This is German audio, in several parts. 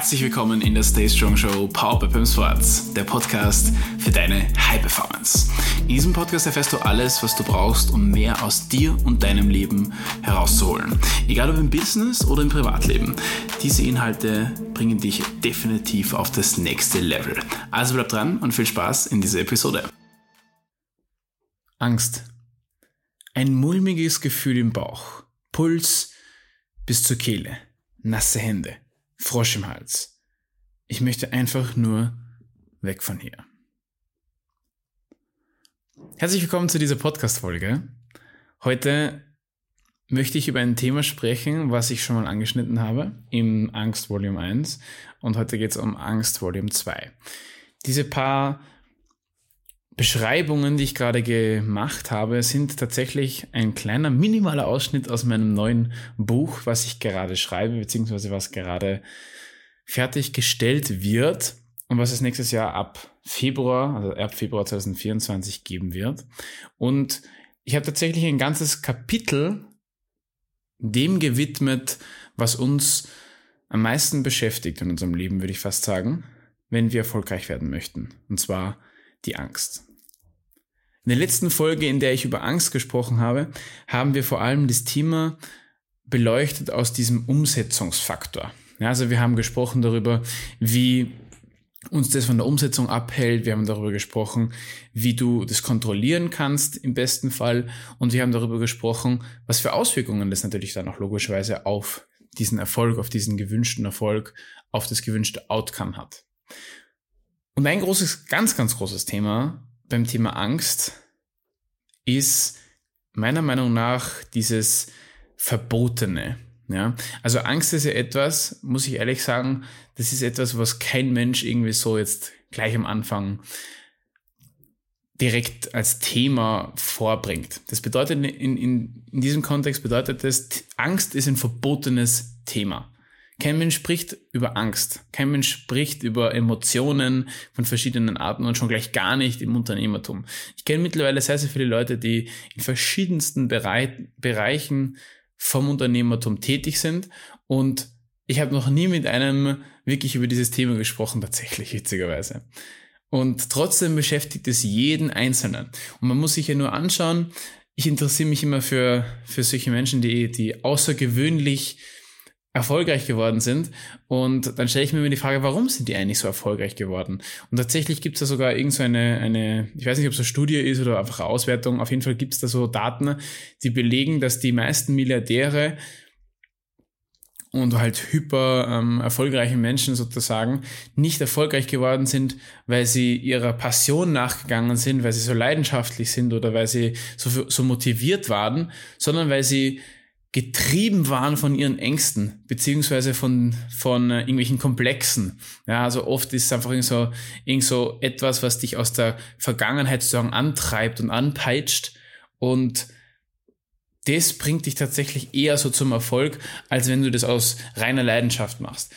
Herzlich willkommen in der Stay Strong Show Power by Pim Sports, der Podcast für deine High Performance. In diesem Podcast erfährst du alles, was du brauchst, um mehr aus dir und deinem Leben herauszuholen. Egal ob im Business oder im Privatleben. Diese Inhalte bringen dich definitiv auf das nächste Level. Also bleib dran und viel Spaß in dieser Episode. Angst. Ein mulmiges Gefühl im Bauch. Puls bis zur Kehle. Nasse Hände Frosch im Hals. Ich möchte einfach nur weg von hier. Herzlich willkommen zu dieser Podcast-Folge. Heute möchte ich über ein Thema sprechen, was ich schon mal angeschnitten habe im Angst Volume 1 und heute geht es um Angst Volume 2. Diese paar Beschreibungen, die ich gerade gemacht habe, sind tatsächlich ein kleiner minimaler Ausschnitt aus meinem neuen Buch, was ich gerade schreibe, beziehungsweise was gerade fertiggestellt wird und was es nächstes Jahr ab Februar, also ab Februar 2024 geben wird. Und ich habe tatsächlich ein ganzes Kapitel dem gewidmet, was uns am meisten beschäftigt in unserem Leben, würde ich fast sagen, wenn wir erfolgreich werden möchten. Und zwar die Angst. In der letzten Folge, in der ich über Angst gesprochen habe, haben wir vor allem das Thema beleuchtet aus diesem Umsetzungsfaktor. Ja, also wir haben gesprochen darüber, wie uns das von der Umsetzung abhält. Wir haben darüber gesprochen, wie du das kontrollieren kannst im besten Fall. Und wir haben darüber gesprochen, was für Auswirkungen das natürlich dann auch logischerweise auf diesen Erfolg, auf diesen gewünschten Erfolg, auf das gewünschte Outcome hat. Und ein großes, ganz, ganz großes Thema beim Thema Angst ist meiner Meinung nach dieses Verbotene. Ja, also Angst ist ja etwas, muss ich ehrlich sagen, das ist etwas, was kein Mensch irgendwie so jetzt gleich am Anfang direkt als Thema vorbringt. Das bedeutet in, in, in diesem Kontext bedeutet das, Angst ist ein verbotenes Thema. Kein Mensch spricht über Angst. Kein Mensch spricht über Emotionen von verschiedenen Arten und schon gleich gar nicht im Unternehmertum. Ich kenne mittlerweile sehr, sehr viele Leute, die in verschiedensten Berei Bereichen vom Unternehmertum tätig sind und ich habe noch nie mit einem wirklich über dieses Thema gesprochen, tatsächlich, witzigerweise. Und trotzdem beschäftigt es jeden Einzelnen. Und man muss sich ja nur anschauen, ich interessiere mich immer für, für solche Menschen, die, die außergewöhnlich erfolgreich geworden sind. Und dann stelle ich mir immer die Frage, warum sind die eigentlich so erfolgreich geworden? Und tatsächlich gibt es da sogar irgend so eine, eine, ich weiß nicht, ob es eine Studie ist oder einfach eine Auswertung, auf jeden Fall gibt es da so Daten, die belegen, dass die meisten Milliardäre und halt hyper ähm, erfolgreiche Menschen sozusagen nicht erfolgreich geworden sind, weil sie ihrer Passion nachgegangen sind, weil sie so leidenschaftlich sind oder weil sie so, so motiviert waren, sondern weil sie getrieben waren von ihren Ängsten, beziehungsweise von, von äh, irgendwelchen Komplexen. Ja, also oft ist es einfach irgend so, irgend so etwas, was dich aus der Vergangenheit sozusagen antreibt und anpeitscht und das bringt dich tatsächlich eher so zum Erfolg, als wenn du das aus reiner Leidenschaft machst.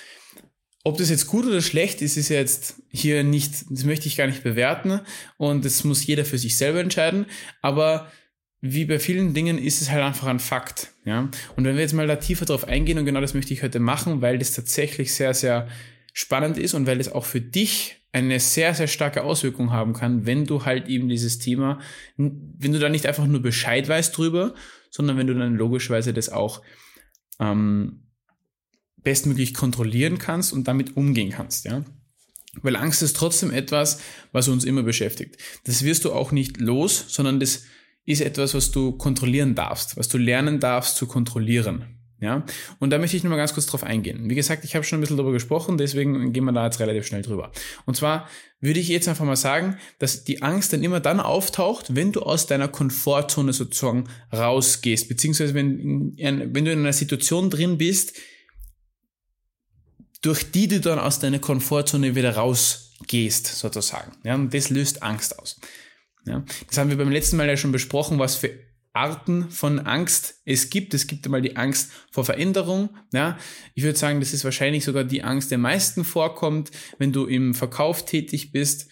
Ob das jetzt gut oder schlecht ist, ist jetzt hier nicht, das möchte ich gar nicht bewerten und das muss jeder für sich selber entscheiden, aber wie bei vielen Dingen ist es halt einfach ein Fakt. Ja? Und wenn wir jetzt mal da tiefer drauf eingehen, und genau das möchte ich heute machen, weil das tatsächlich sehr, sehr spannend ist und weil es auch für dich eine sehr, sehr starke Auswirkung haben kann, wenn du halt eben dieses Thema, wenn du da nicht einfach nur Bescheid weißt drüber, sondern wenn du dann logischerweise das auch ähm, bestmöglich kontrollieren kannst und damit umgehen kannst, ja. Weil Angst ist trotzdem etwas, was uns immer beschäftigt. Das wirst du auch nicht los, sondern das ist etwas, was du kontrollieren darfst, was du lernen darfst zu kontrollieren. Ja, und da möchte ich nochmal ganz kurz drauf eingehen. Wie gesagt, ich habe schon ein bisschen darüber gesprochen, deswegen gehen wir da jetzt relativ schnell drüber. Und zwar würde ich jetzt einfach mal sagen, dass die Angst dann immer dann auftaucht, wenn du aus deiner Komfortzone sozusagen rausgehst, beziehungsweise wenn, wenn du in einer Situation drin bist, durch die du dann aus deiner Komfortzone wieder rausgehst, sozusagen. Ja, und das löst Angst aus. Ja, das haben wir beim letzten Mal ja schon besprochen, was für Arten von Angst es gibt. Es gibt einmal die Angst vor Veränderung. Ja, ich würde sagen, das ist wahrscheinlich sogar die Angst, der meisten vorkommt, wenn du im Verkauf tätig bist.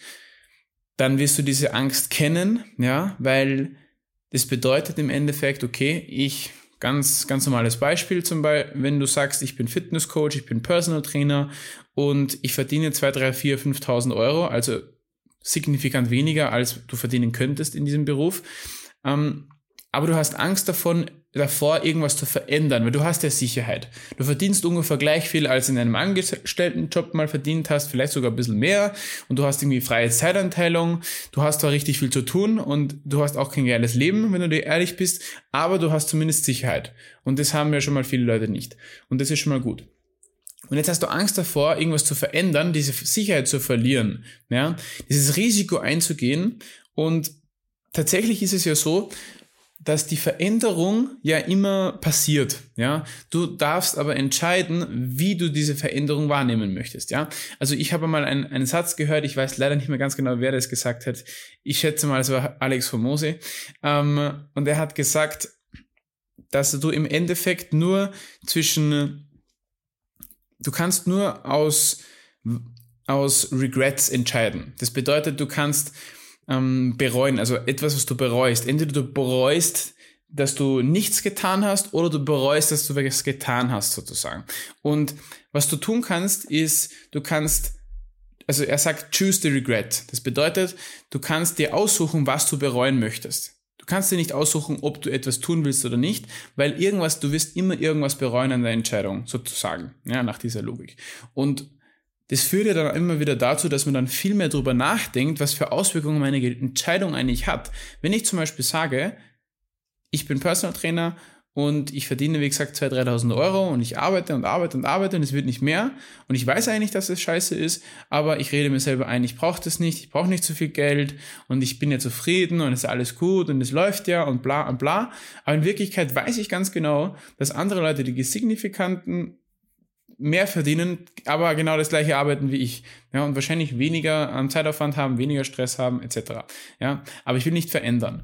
Dann wirst du diese Angst kennen, ja, weil das bedeutet im Endeffekt, okay, ich Ganz, ganz normales Beispiel zum Beispiel, wenn du sagst, ich bin Fitnesscoach, ich bin Personal Trainer und ich verdiene 2, 3, 4, 5.000 Euro, also signifikant weniger, als du verdienen könntest in diesem Beruf. Ähm, aber du hast Angst davon, davor, irgendwas zu verändern, weil du hast ja Sicherheit. Du verdienst ungefähr gleich viel, als in einem Angestelltenjob mal verdient hast, vielleicht sogar ein bisschen mehr und du hast irgendwie freie Zeitanteilung, du hast zwar richtig viel zu tun und du hast auch kein geiles Leben, wenn du dir ehrlich bist, aber du hast zumindest Sicherheit. Und das haben ja schon mal viele Leute nicht. Und das ist schon mal gut. Und jetzt hast du Angst davor, irgendwas zu verändern, diese Sicherheit zu verlieren, ja, dieses Risiko einzugehen. Und tatsächlich ist es ja so, dass die Veränderung ja immer passiert, ja. Du darfst aber entscheiden, wie du diese Veränderung wahrnehmen möchtest, ja. Also ich habe mal einen, einen Satz gehört, ich weiß leider nicht mehr ganz genau, wer das gesagt hat. Ich schätze mal, es war Alex Formose. Ähm, und er hat gesagt, dass du im Endeffekt nur zwischen, du kannst nur aus, aus Regrets entscheiden. Das bedeutet, du kannst ähm, bereuen, also etwas, was du bereust. Entweder du bereust, dass du nichts getan hast oder du bereust, dass du was getan hast, sozusagen. Und was du tun kannst, ist, du kannst, also er sagt, choose the regret. Das bedeutet, du kannst dir aussuchen, was du bereuen möchtest. Du kannst dir nicht aussuchen, ob du etwas tun willst oder nicht, weil irgendwas, du wirst immer irgendwas bereuen an der Entscheidung, sozusagen, ja, nach dieser Logik. Und das führt ja dann immer wieder dazu, dass man dann viel mehr darüber nachdenkt, was für Auswirkungen meine Entscheidung eigentlich hat. Wenn ich zum Beispiel sage, ich bin Personal Trainer und ich verdiene, wie gesagt, 2.000, 3.000 Euro und ich arbeite und arbeite und arbeite und es wird nicht mehr und ich weiß eigentlich, dass es scheiße ist, aber ich rede mir selber ein, ich brauche das nicht, ich brauche nicht so viel Geld und ich bin ja zufrieden und es ist alles gut und es läuft ja und bla und bla. Aber in Wirklichkeit weiß ich ganz genau, dass andere Leute die signifikanten mehr verdienen, aber genau das gleiche arbeiten wie ich. Ja, und wahrscheinlich weniger an Zeitaufwand haben, weniger Stress haben, etc. Ja, aber ich will nicht verändern.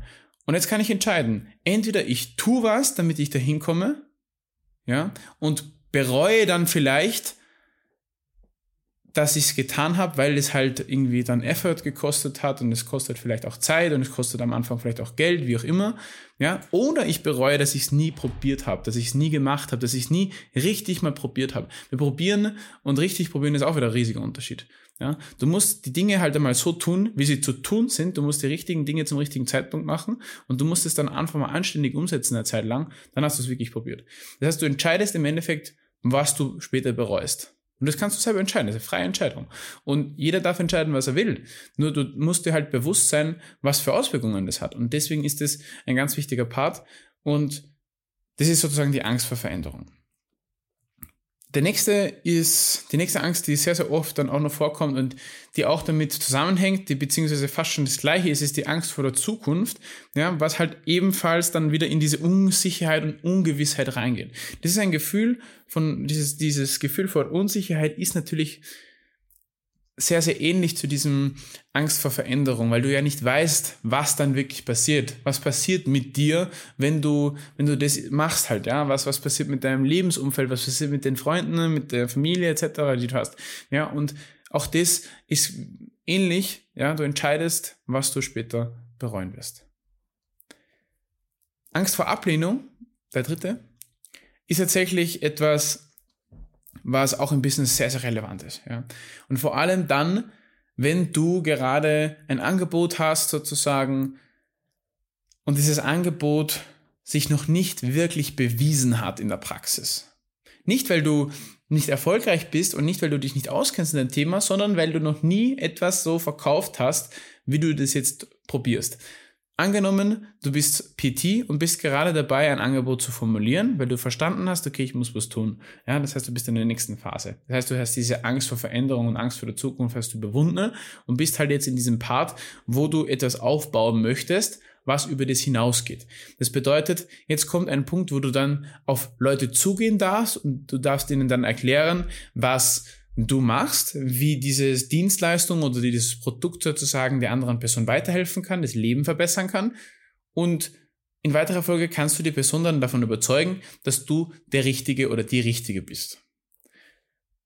Und jetzt kann ich entscheiden, entweder ich tue was, damit ich dahin komme, ja, und bereue dann vielleicht, dass ich es getan habe, weil es halt irgendwie dann Effort gekostet hat und es kostet vielleicht auch Zeit und es kostet am Anfang vielleicht auch Geld, wie auch immer. Ja, oder ich bereue, dass ich es nie probiert habe, dass ich es nie gemacht habe, dass ich es nie richtig mal probiert habe. Wir probieren und richtig probieren ist auch wieder ein riesiger Unterschied. Ja, du musst die Dinge halt einmal so tun, wie sie zu tun sind. Du musst die richtigen Dinge zum richtigen Zeitpunkt machen und du musst es dann einfach mal anständig umsetzen eine Zeit lang. Dann hast du es wirklich probiert. Das heißt, du entscheidest im Endeffekt, was du später bereust. Und das kannst du selber entscheiden, das ist eine freie Entscheidung. Und jeder darf entscheiden, was er will. Nur du musst dir halt bewusst sein, was für Auswirkungen das hat. Und deswegen ist das ein ganz wichtiger Part. Und das ist sozusagen die Angst vor Veränderung. Der nächste ist die nächste Angst, die sehr, sehr oft dann auch noch vorkommt und die auch damit zusammenhängt, die beziehungsweise fast schon das gleiche ist, ist die Angst vor der Zukunft, ja, was halt ebenfalls dann wieder in diese Unsicherheit und Ungewissheit reingeht. Das ist ein Gefühl von, dieses, dieses Gefühl vor Unsicherheit ist natürlich sehr, sehr ähnlich zu diesem Angst vor Veränderung, weil du ja nicht weißt, was dann wirklich passiert. Was passiert mit dir, wenn du, wenn du das machst halt, ja? Was, was passiert mit deinem Lebensumfeld? Was passiert mit den Freunden, mit der Familie etc., die du hast? Ja, und auch das ist ähnlich, ja? Du entscheidest, was du später bereuen wirst. Angst vor Ablehnung, der dritte, ist tatsächlich etwas, was auch im Business sehr, sehr relevant ist. Ja. Und vor allem dann, wenn du gerade ein Angebot hast sozusagen und dieses Angebot sich noch nicht wirklich bewiesen hat in der Praxis. Nicht, weil du nicht erfolgreich bist und nicht, weil du dich nicht auskennst in dem Thema, sondern weil du noch nie etwas so verkauft hast, wie du das jetzt probierst. Angenommen, du bist PT und bist gerade dabei, ein Angebot zu formulieren, weil du verstanden hast, okay, ich muss was tun. Ja, das heißt, du bist in der nächsten Phase. Das heißt, du hast diese Angst vor Veränderung und Angst vor der Zukunft hast du überwunden und bist halt jetzt in diesem Part, wo du etwas aufbauen möchtest, was über das hinausgeht. Das bedeutet, jetzt kommt ein Punkt, wo du dann auf Leute zugehen darfst und du darfst ihnen dann erklären, was du machst, wie diese Dienstleistung oder dieses Produkt sozusagen der anderen Person weiterhelfen kann, das Leben verbessern kann. Und in weiterer Folge kannst du die Person dann davon überzeugen, dass du der Richtige oder die Richtige bist.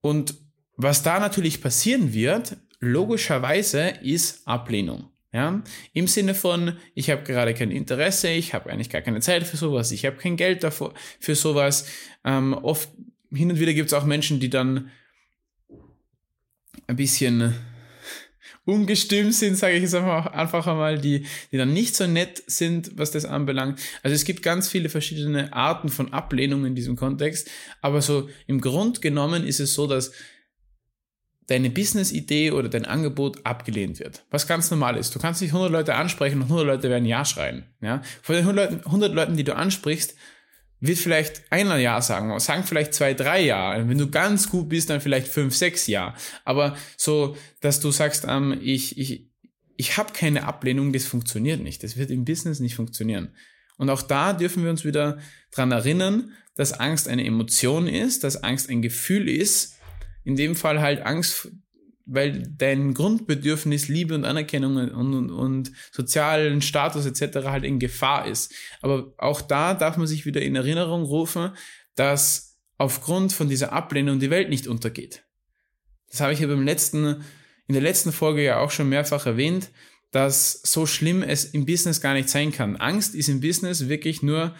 Und was da natürlich passieren wird, logischerweise, ist Ablehnung. Ja, im Sinne von, ich habe gerade kein Interesse, ich habe eigentlich gar keine Zeit für sowas, ich habe kein Geld dafür für sowas. Ähm, oft hin und wieder gibt es auch Menschen, die dann ein bisschen ungestüm sind, sage ich jetzt einfach, einfach einmal, die, die dann nicht so nett sind, was das anbelangt. Also es gibt ganz viele verschiedene Arten von Ablehnung in diesem Kontext, aber so im Grund genommen ist es so, dass deine Business-Idee oder dein Angebot abgelehnt wird. Was ganz normal ist. Du kannst nicht 100 Leute ansprechen und 100 Leute werden Ja schreien. Ja? Von den 100, 100 Leuten, die du ansprichst, wird vielleicht einer Ja sagen, sagen vielleicht zwei, drei Ja. Wenn du ganz gut bist, dann vielleicht fünf, sechs Ja. Aber so, dass du sagst, ähm, ich, ich, ich habe keine Ablehnung, das funktioniert nicht. Das wird im Business nicht funktionieren. Und auch da dürfen wir uns wieder dran erinnern, dass Angst eine Emotion ist, dass Angst ein Gefühl ist. In dem Fall halt Angst weil dein Grundbedürfnis Liebe und Anerkennung und, und, und sozialen Status etc. halt in Gefahr ist. Aber auch da darf man sich wieder in Erinnerung rufen, dass aufgrund von dieser Ablehnung die Welt nicht untergeht. Das habe ich ja beim letzten, in der letzten Folge ja auch schon mehrfach erwähnt, dass so schlimm es im Business gar nicht sein kann. Angst ist im Business wirklich nur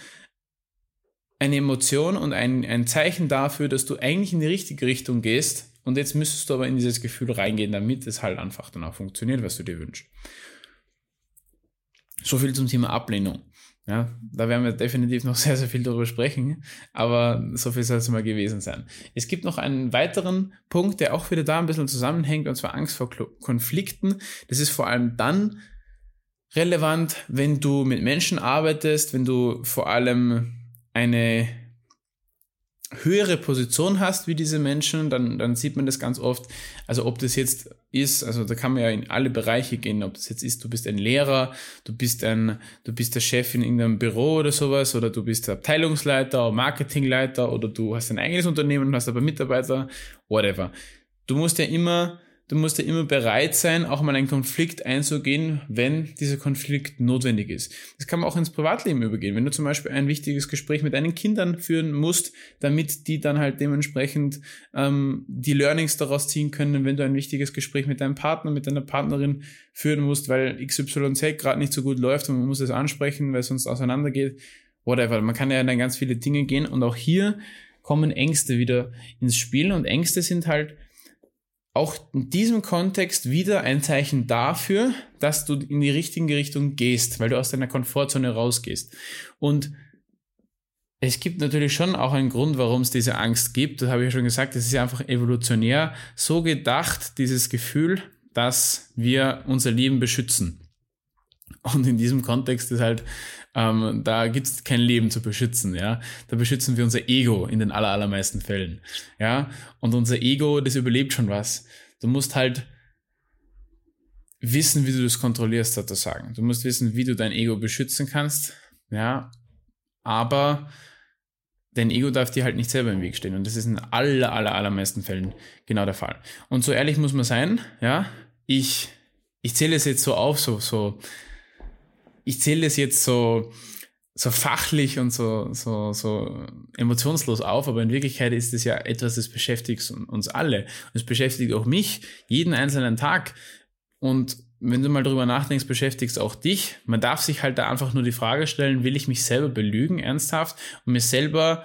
eine Emotion und ein, ein Zeichen dafür, dass du eigentlich in die richtige Richtung gehst und jetzt müsstest du aber in dieses Gefühl reingehen, damit es halt einfach dann auch funktioniert, was du dir wünschst. So viel zum Thema Ablehnung. Ja, da werden wir definitiv noch sehr, sehr viel darüber sprechen, aber so viel soll es mal gewesen sein. Es gibt noch einen weiteren Punkt, der auch wieder da ein bisschen zusammenhängt, und zwar Angst vor Konflikten. Das ist vor allem dann relevant, wenn du mit Menschen arbeitest, wenn du vor allem eine höhere Position hast wie diese Menschen, dann, dann sieht man das ganz oft. Also ob das jetzt ist, also da kann man ja in alle Bereiche gehen, ob das jetzt ist, du bist ein Lehrer, du bist ein, du bist der Chef in irgendeinem Büro oder sowas, oder du bist der Abteilungsleiter, Marketingleiter, oder du hast ein eigenes Unternehmen und hast aber Mitarbeiter, whatever. Du musst ja immer du musst ja immer bereit sein, auch mal einen Konflikt einzugehen, wenn dieser Konflikt notwendig ist. Das kann man auch ins Privatleben übergehen. Wenn du zum Beispiel ein wichtiges Gespräch mit deinen Kindern führen musst, damit die dann halt dementsprechend ähm, die Learnings daraus ziehen können, wenn du ein wichtiges Gespräch mit deinem Partner, mit deiner Partnerin führen musst, weil XYZ gerade nicht so gut läuft und man muss es ansprechen, weil es sonst auseinandergeht. Whatever. Man kann ja in ganz viele Dinge gehen und auch hier kommen Ängste wieder ins Spiel und Ängste sind halt auch in diesem Kontext wieder ein Zeichen dafür, dass du in die richtige Richtung gehst, weil du aus deiner Komfortzone rausgehst. Und es gibt natürlich schon auch einen Grund, warum es diese Angst gibt. Das habe ich ja schon gesagt. Es ist einfach evolutionär so gedacht, dieses Gefühl, dass wir unser Leben beschützen. Und in diesem Kontext ist halt ähm, da gibt es kein Leben zu beschützen, ja. Da beschützen wir unser Ego in den aller, allermeisten Fällen, ja. Und unser Ego, das überlebt schon was. Du musst halt wissen, wie du das kontrollierst, sozusagen. Du musst wissen, wie du dein Ego beschützen kannst, ja. Aber dein Ego darf dir halt nicht selber im Weg stehen. Und das ist in aller, aller, allermeisten Fällen genau der Fall. Und so ehrlich muss man sein, ja. Ich, ich zähle es jetzt so auf, so, so, ich zähle das jetzt so, so fachlich und so, so, so emotionslos auf, aber in Wirklichkeit ist es ja etwas, das beschäftigt uns alle. Es beschäftigt auch mich jeden einzelnen Tag. Und wenn du mal drüber nachdenkst, beschäftigt es auch dich. Man darf sich halt da einfach nur die Frage stellen, will ich mich selber belügen, ernsthaft, und mir selber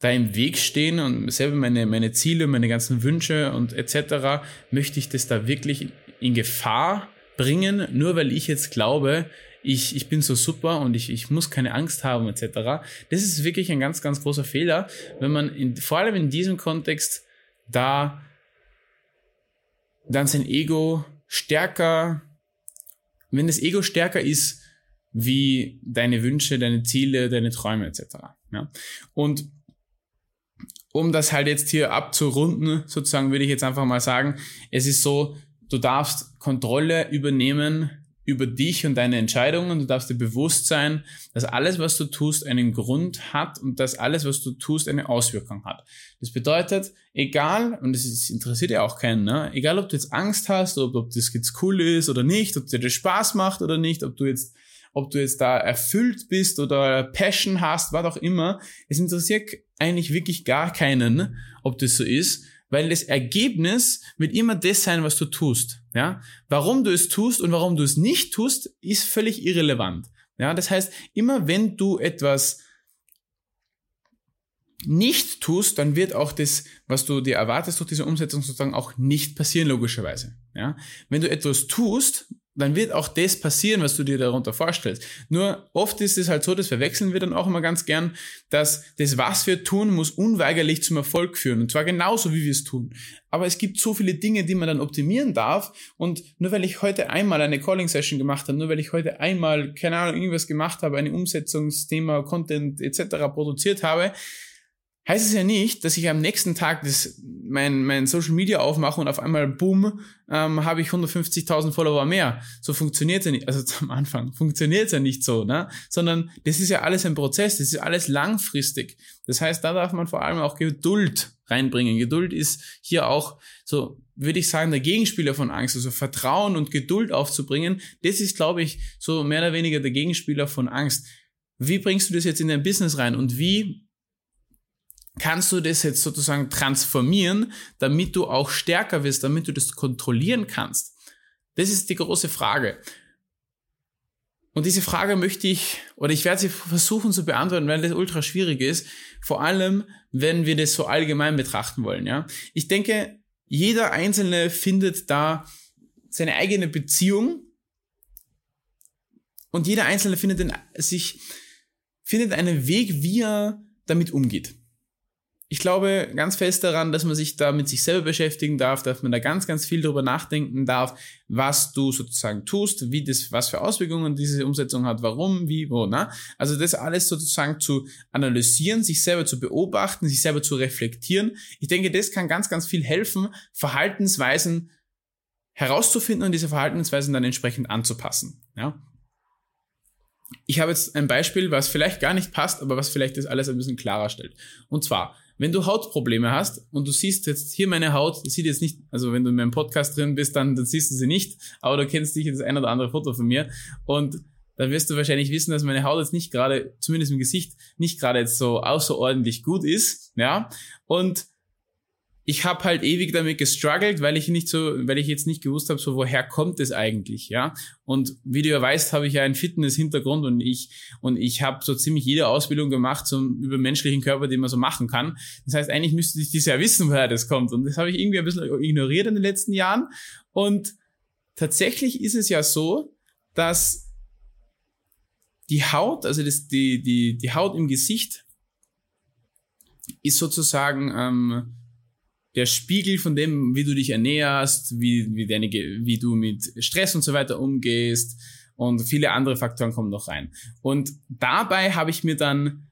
da im Weg stehen und selber meine, meine Ziele, meine ganzen Wünsche und etc., möchte ich das da wirklich in Gefahr bringen, nur weil ich jetzt glaube, ich, ich bin so super und ich, ich muss keine Angst haben etc. Das ist wirklich ein ganz, ganz großer Fehler, wenn man in, vor allem in diesem Kontext da dann sein Ego stärker, wenn das Ego stärker ist wie deine Wünsche, deine Ziele, deine Träume etc. Ja? Und um das halt jetzt hier abzurunden, sozusagen würde ich jetzt einfach mal sagen, es ist so, du darfst Kontrolle übernehmen über dich und deine Entscheidungen. Du darfst dir bewusst sein, dass alles, was du tust, einen Grund hat und dass alles, was du tust, eine Auswirkung hat. Das bedeutet, egal, und es interessiert ja auch keinen, ne? egal ob du jetzt Angst hast, ob, ob das jetzt cool ist oder nicht, ob dir das Spaß macht oder nicht, ob du jetzt ob du jetzt da erfüllt bist oder Passion hast, was auch immer, es interessiert eigentlich wirklich gar keinen, ob das so ist, weil das Ergebnis wird immer das sein, was du tust. Ja, warum du es tust und warum du es nicht tust, ist völlig irrelevant. Ja, das heißt, immer wenn du etwas nicht tust, dann wird auch das, was du dir erwartest durch diese Umsetzung sozusagen auch nicht passieren, logischerweise. Ja? Wenn du etwas tust, dann wird auch das passieren, was du dir darunter vorstellst. Nur oft ist es halt so, das verwechseln wir dann auch immer ganz gern, dass das, was wir tun, muss unweigerlich zum Erfolg führen. Und zwar genauso, wie wir es tun. Aber es gibt so viele Dinge, die man dann optimieren darf. Und nur weil ich heute einmal eine Calling-Session gemacht habe, nur weil ich heute einmal, keine Ahnung, irgendwas gemacht habe, ein Umsetzungsthema, Content etc. produziert habe, heißt es ja nicht, dass ich am nächsten Tag das, mein, mein Social Media aufmache und auf einmal, boom, ähm, habe ich 150.000 Follower mehr. So funktioniert es ja nicht, also am Anfang funktioniert es ja nicht so, ne? sondern das ist ja alles ein Prozess, das ist alles langfristig. Das heißt, da darf man vor allem auch Geduld reinbringen. Geduld ist hier auch so, würde ich sagen, der Gegenspieler von Angst, also Vertrauen und Geduld aufzubringen. Das ist, glaube ich, so mehr oder weniger der Gegenspieler von Angst. Wie bringst du das jetzt in dein Business rein und wie kannst du das jetzt sozusagen transformieren, damit du auch stärker wirst, damit du das kontrollieren kannst? Das ist die große Frage. Und diese Frage möchte ich, oder ich werde sie versuchen zu beantworten, weil das ultra schwierig ist. Vor allem, wenn wir das so allgemein betrachten wollen, ja. Ich denke, jeder Einzelne findet da seine eigene Beziehung und jeder Einzelne findet in, sich, findet einen Weg, wie er damit umgeht ich glaube ganz fest daran, dass man sich da mit sich selber beschäftigen darf, dass man da ganz, ganz viel darüber nachdenken darf, was du sozusagen tust, wie das, was für Auswirkungen diese Umsetzung hat, warum, wie, wo, na? Also das alles sozusagen zu analysieren, sich selber zu beobachten, sich selber zu reflektieren. Ich denke, das kann ganz, ganz viel helfen, Verhaltensweisen herauszufinden und diese Verhaltensweisen dann entsprechend anzupassen, ja? Ich habe jetzt ein Beispiel, was vielleicht gar nicht passt, aber was vielleicht das alles ein bisschen klarer stellt. Und zwar, wenn du Hautprobleme hast und du siehst jetzt hier meine Haut, sieht jetzt nicht, also wenn du in meinem Podcast drin bist, dann, dann siehst du sie nicht, aber du kennst dich das ein oder andere Foto von mir. Und dann wirst du wahrscheinlich wissen, dass meine Haut jetzt nicht gerade, zumindest im Gesicht, nicht gerade jetzt so außerordentlich gut ist, ja, und ich habe halt ewig damit gestruggelt, weil ich nicht so, weil ich jetzt nicht gewusst habe, so woher kommt es eigentlich, ja? Und wie du ja weißt, habe ich ja einen Fitness-Hintergrund und ich und ich habe so ziemlich jede Ausbildung gemacht zum über menschlichen Körper, den man so machen kann. Das heißt, eigentlich müsste ich das ja wissen, woher das kommt. Und das habe ich irgendwie ein bisschen ignoriert in den letzten Jahren. Und tatsächlich ist es ja so, dass die Haut, also das, die die die Haut im Gesicht ist sozusagen ähm, der Spiegel von dem, wie du dich ernährst, wie, wie, deine, wie du mit Stress und so weiter umgehst und viele andere Faktoren kommen noch rein. Und dabei habe ich mir dann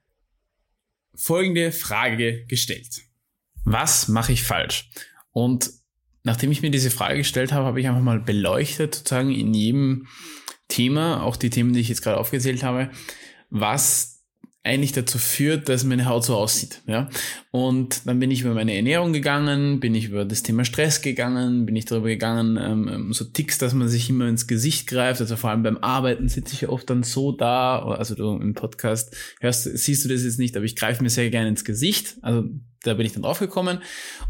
folgende Frage gestellt. Was mache ich falsch? Und nachdem ich mir diese Frage gestellt habe, habe ich einfach mal beleuchtet, sozusagen in jedem Thema, auch die Themen, die ich jetzt gerade aufgezählt habe, was eigentlich dazu führt, dass meine Haut so aussieht. Ja? Und dann bin ich über meine Ernährung gegangen, bin ich über das Thema Stress gegangen, bin ich darüber gegangen, ähm, ähm, so Ticks, dass man sich immer ins Gesicht greift. Also vor allem beim Arbeiten sitze ich ja oft dann so da, also du im Podcast hörst, siehst du das jetzt nicht, aber ich greife mir sehr gerne ins Gesicht. Also da bin ich dann drauf gekommen.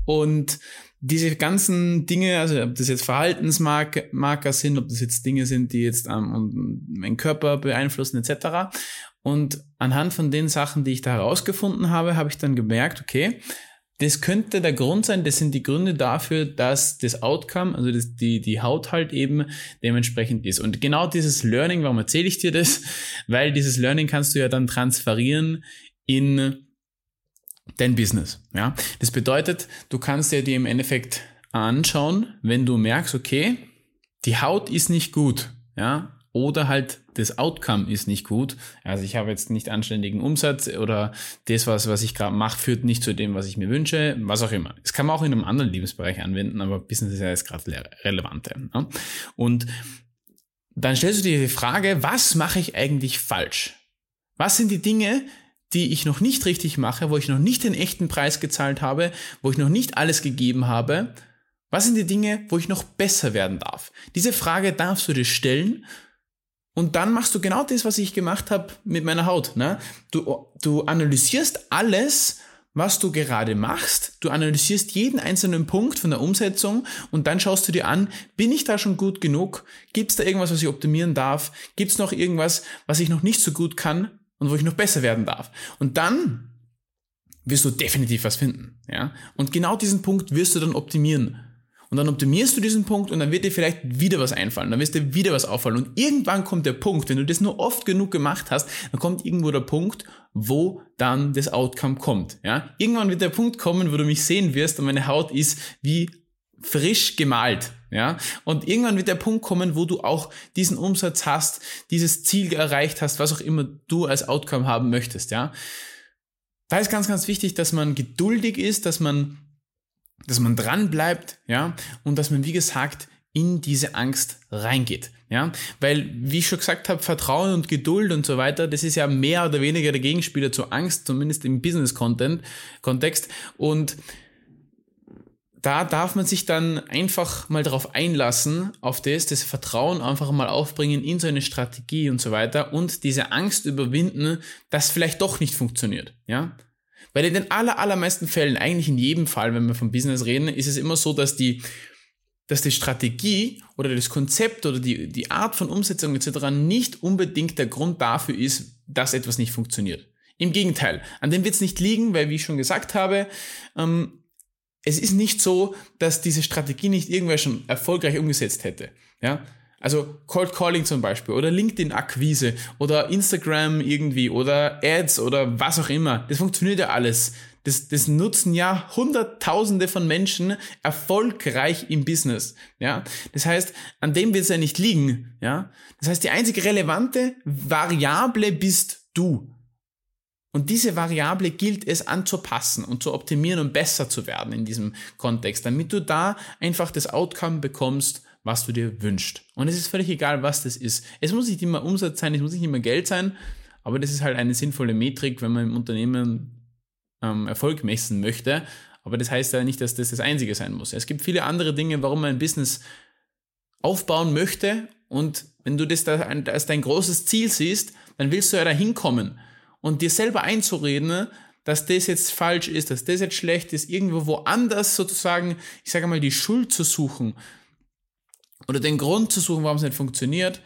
Und diese ganzen Dinge, also ob das jetzt Verhaltensmarker sind, ob das jetzt Dinge sind, die jetzt ähm, meinen Körper beeinflussen etc. Und anhand von den Sachen, die ich da herausgefunden habe, habe ich dann gemerkt, okay, das könnte der Grund sein, das sind die Gründe dafür, dass das Outcome, also das, die, die Haut halt eben dementsprechend ist. Und genau dieses Learning, warum erzähle ich dir das? Weil dieses Learning kannst du ja dann transferieren in dein Business. Ja? Das bedeutet, du kannst dir im Endeffekt anschauen, wenn du merkst, okay, die Haut ist nicht gut, ja, oder halt das Outcome ist nicht gut. Also ich habe jetzt nicht anständigen Umsatz oder das, was, was ich gerade mache, führt nicht zu dem, was ich mir wünsche, was auch immer. Das kann man auch in einem anderen Lebensbereich anwenden, aber Business ist ja jetzt gerade relevanter. Ne? Und dann stellst du dir die Frage, was mache ich eigentlich falsch? Was sind die Dinge, die ich noch nicht richtig mache, wo ich noch nicht den echten Preis gezahlt habe, wo ich noch nicht alles gegeben habe? Was sind die Dinge, wo ich noch besser werden darf? Diese Frage darfst du dir stellen und dann machst du genau das, was ich gemacht habe mit meiner Haut. Ne? Du, du analysierst alles, was du gerade machst. Du analysierst jeden einzelnen Punkt von der Umsetzung und dann schaust du dir an, bin ich da schon gut genug? Gibt es da irgendwas, was ich optimieren darf? Gibt es noch irgendwas, was ich noch nicht so gut kann und wo ich noch besser werden darf? Und dann wirst du definitiv was finden. Ja? Und genau diesen Punkt wirst du dann optimieren. Und dann optimierst du diesen Punkt und dann wird dir vielleicht wieder was einfallen, dann wirst dir wieder was auffallen. Und irgendwann kommt der Punkt, wenn du das nur oft genug gemacht hast, dann kommt irgendwo der Punkt, wo dann das Outcome kommt. Ja? Irgendwann wird der Punkt kommen, wo du mich sehen wirst und meine Haut ist wie frisch gemalt. Ja, und irgendwann wird der Punkt kommen, wo du auch diesen Umsatz hast, dieses Ziel erreicht hast, was auch immer du als Outcome haben möchtest. Ja, da ist ganz, ganz wichtig, dass man geduldig ist, dass man, dass man dran bleibt, ja, und dass man, wie gesagt, in diese Angst reingeht. Ja, weil, wie ich schon gesagt habe, Vertrauen und Geduld und so weiter, das ist ja mehr oder weniger der Gegenspieler zur Angst, zumindest im Business-Content-Kontext. Und da darf man sich dann einfach mal darauf einlassen, auf das, das Vertrauen einfach mal aufbringen in so eine Strategie und so weiter und diese Angst überwinden, dass vielleicht doch nicht funktioniert, ja. Weil in den aller, allermeisten Fällen, eigentlich in jedem Fall, wenn wir vom Business reden, ist es immer so, dass die, dass die Strategie oder das Konzept oder die, die Art von Umsetzung etc. nicht unbedingt der Grund dafür ist, dass etwas nicht funktioniert. Im Gegenteil, an dem wird es nicht liegen, weil, wie ich schon gesagt habe, ähm, es ist nicht so, dass diese Strategie nicht irgendwer schon erfolgreich umgesetzt hätte. Ja? Also Cold Calling zum Beispiel oder LinkedIn-Akquise oder Instagram irgendwie oder Ads oder was auch immer. Das funktioniert ja alles. Das, das nutzen ja Hunderttausende von Menschen erfolgreich im Business. Ja, das heißt, an dem wird es ja nicht liegen. Ja, das heißt, die einzige relevante Variable bist du. Und diese Variable gilt es anzupassen und zu optimieren und besser zu werden in diesem Kontext, damit du da einfach das Outcome bekommst, was du dir wünschst. Und es ist völlig egal, was das ist. Es muss nicht immer Umsatz sein, es muss nicht immer Geld sein, aber das ist halt eine sinnvolle Metrik, wenn man im Unternehmen ähm, Erfolg messen möchte. Aber das heißt ja nicht, dass das das Einzige sein muss. Es gibt viele andere Dinge, warum man ein Business aufbauen möchte. Und wenn du das da als dein großes Ziel siehst, dann willst du ja da hinkommen und dir selber einzureden, dass das jetzt falsch ist, dass das jetzt schlecht ist, irgendwo woanders sozusagen, ich sage mal, die Schuld zu suchen oder den Grund zu suchen, warum es nicht funktioniert,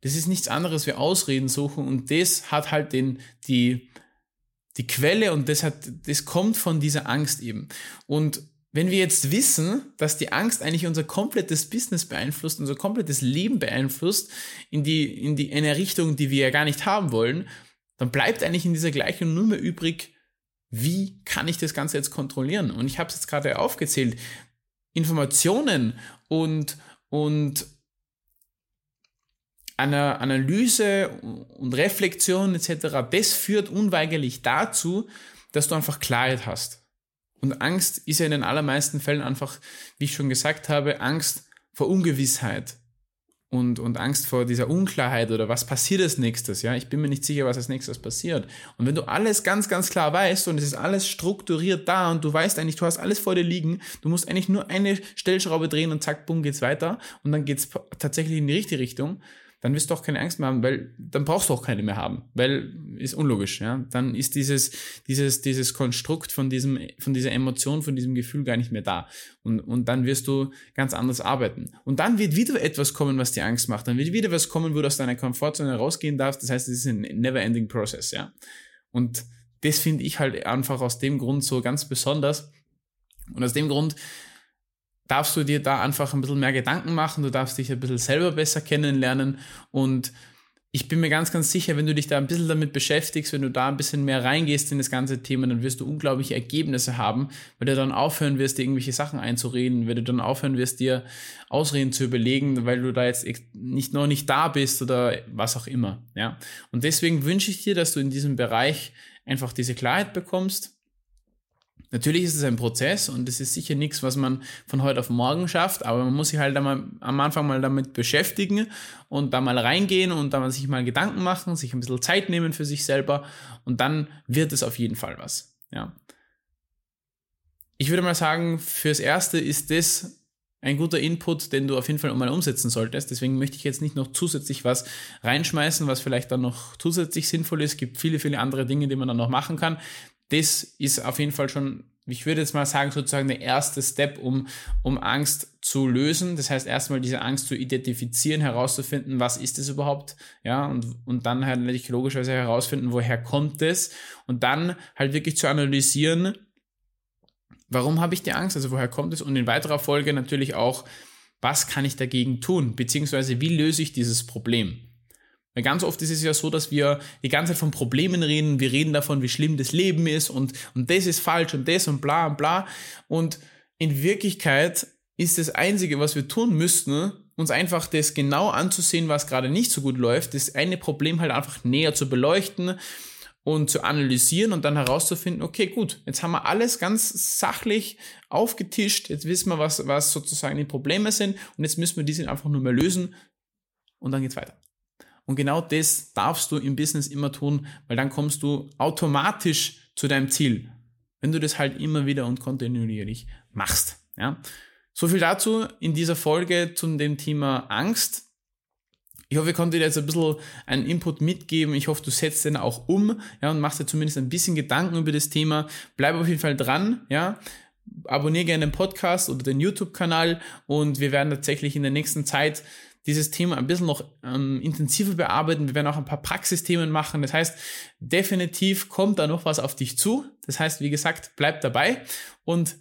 das ist nichts anderes wie Ausreden suchen und das hat halt den, die, die Quelle und das hat, das kommt von dieser Angst eben. Und wenn wir jetzt wissen, dass die Angst eigentlich unser komplettes Business beeinflusst, unser komplettes Leben beeinflusst, in die, in die, in eine Richtung, die wir ja gar nicht haben wollen, dann bleibt eigentlich in dieser Gleichung nur mehr übrig, wie kann ich das Ganze jetzt kontrollieren? Und ich habe es jetzt gerade aufgezählt. Informationen und, und eine Analyse und Reflexion etc., das führt unweigerlich dazu, dass du einfach Klarheit hast. Und Angst ist ja in den allermeisten Fällen einfach, wie ich schon gesagt habe, Angst vor Ungewissheit, und, und Angst vor dieser Unklarheit oder was passiert als nächstes, ja, ich bin mir nicht sicher, was als nächstes passiert. Und wenn du alles ganz, ganz klar weißt und es ist alles strukturiert da und du weißt eigentlich, du hast alles vor dir liegen, du musst eigentlich nur eine Stellschraube drehen und zack, bumm, geht's weiter und dann geht's tatsächlich in die richtige Richtung, dann wirst du auch keine Angst mehr haben, weil dann brauchst du auch keine mehr haben, weil ist unlogisch, ja. Dann ist dieses dieses dieses Konstrukt von diesem von dieser Emotion, von diesem Gefühl gar nicht mehr da und und dann wirst du ganz anders arbeiten und dann wird wieder etwas kommen, was dir Angst macht, dann wird wieder was kommen, wo du aus deiner Komfortzone rausgehen darfst. Das heißt, es ist ein never-ending Process, ja. Und das finde ich halt einfach aus dem Grund so ganz besonders und aus dem Grund darfst du dir da einfach ein bisschen mehr Gedanken machen, du darfst dich ein bisschen selber besser kennenlernen und ich bin mir ganz, ganz sicher, wenn du dich da ein bisschen damit beschäftigst, wenn du da ein bisschen mehr reingehst in das ganze Thema, dann wirst du unglaubliche Ergebnisse haben, weil du dann aufhören wirst, dir irgendwelche Sachen einzureden, weil du dann aufhören wirst, dir Ausreden zu überlegen, weil du da jetzt nicht noch nicht da bist oder was auch immer, ja. Und deswegen wünsche ich dir, dass du in diesem Bereich einfach diese Klarheit bekommst, Natürlich ist es ein Prozess und es ist sicher nichts, was man von heute auf morgen schafft, aber man muss sich halt einmal, am Anfang mal damit beschäftigen und da mal reingehen und da mal sich mal Gedanken machen, sich ein bisschen Zeit nehmen für sich selber und dann wird es auf jeden Fall was. Ja. Ich würde mal sagen, fürs Erste ist das ein guter Input, den du auf jeden Fall mal umsetzen solltest. Deswegen möchte ich jetzt nicht noch zusätzlich was reinschmeißen, was vielleicht dann noch zusätzlich sinnvoll ist. Es gibt viele, viele andere Dinge, die man dann noch machen kann das ist auf jeden Fall schon ich würde jetzt mal sagen, sozusagen der erste Step, um, um Angst zu lösen. Das heißt, erstmal diese Angst zu identifizieren, herauszufinden, was ist es überhaupt, ja, und, und dann halt natürlich logischerweise herausfinden, woher kommt es und dann halt wirklich zu analysieren, warum habe ich die Angst, also woher kommt es und in weiterer Folge natürlich auch, was kann ich dagegen tun, beziehungsweise wie löse ich dieses Problem. Weil ganz oft ist es ja so, dass wir die ganze Zeit von Problemen reden, wir reden davon, wie schlimm das Leben ist und, und das ist falsch und das und bla und bla. Und in Wirklichkeit ist das Einzige, was wir tun müssten, uns einfach das genau anzusehen, was gerade nicht so gut läuft, das eine Problem halt einfach näher zu beleuchten und zu analysieren und dann herauszufinden, okay, gut, jetzt haben wir alles ganz sachlich aufgetischt, jetzt wissen wir, was, was sozusagen die Probleme sind und jetzt müssen wir diese einfach nur mehr lösen und dann geht's weiter. Und genau das darfst du im Business immer tun, weil dann kommst du automatisch zu deinem Ziel. Wenn du das halt immer wieder und kontinuierlich machst. Ja. So viel dazu in dieser Folge zu dem Thema Angst. Ich hoffe, ich konnte dir jetzt ein bisschen einen Input mitgeben. Ich hoffe, du setzt den auch um, ja, und machst dir zumindest ein bisschen Gedanken über das Thema. Bleib auf jeden Fall dran, ja. Abonniere gerne den Podcast oder den YouTube-Kanal und wir werden tatsächlich in der nächsten Zeit dieses Thema ein bisschen noch ähm, intensiver bearbeiten. Wir werden auch ein paar Praxisthemen machen. Das heißt, definitiv kommt da noch was auf dich zu. Das heißt, wie gesagt, bleib dabei und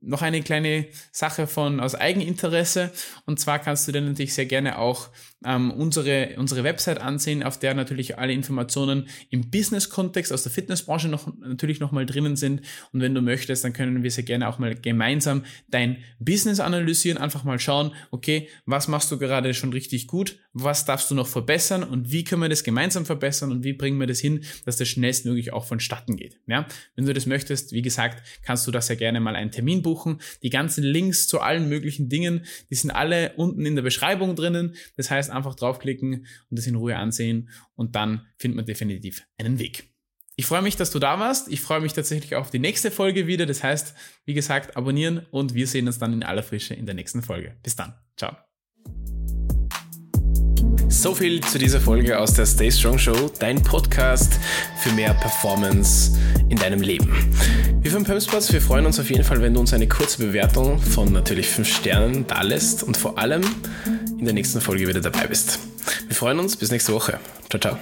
noch eine kleine Sache von aus Eigeninteresse. Und zwar kannst du dir natürlich sehr gerne auch ähm, unsere, unsere Website ansehen, auf der natürlich alle Informationen im Business-Kontext aus der Fitnessbranche noch, natürlich nochmal drinnen sind. Und wenn du möchtest, dann können wir sehr gerne auch mal gemeinsam dein Business analysieren, einfach mal schauen, okay, was machst du gerade schon richtig gut, was darfst du noch verbessern und wie können wir das gemeinsam verbessern und wie bringen wir das hin, dass das schnellstmöglich auch vonstatten geht. Ja? Wenn du das möchtest, wie gesagt, kannst du da sehr gerne mal einen Termin buchen. Die ganzen Links zu allen möglichen Dingen, die sind alle unten in der Beschreibung drinnen. Das heißt, heißt einfach draufklicken und das in Ruhe ansehen und dann findet man definitiv einen Weg. Ich freue mich, dass du da warst. Ich freue mich tatsächlich auf die nächste Folge wieder. Das heißt, wie gesagt, abonnieren und wir sehen uns dann in aller Frische in der nächsten Folge. Bis dann. Ciao. So viel zu dieser Folge aus der Stay Strong Show, dein Podcast für mehr Performance in deinem Leben. Wir von Pumspots, wir freuen uns auf jeden Fall, wenn du uns eine kurze Bewertung von natürlich 5 Sternen da lässt und vor allem in der nächsten Folge wieder dabei bist. Wir freuen uns, bis nächste Woche. Ciao, ciao.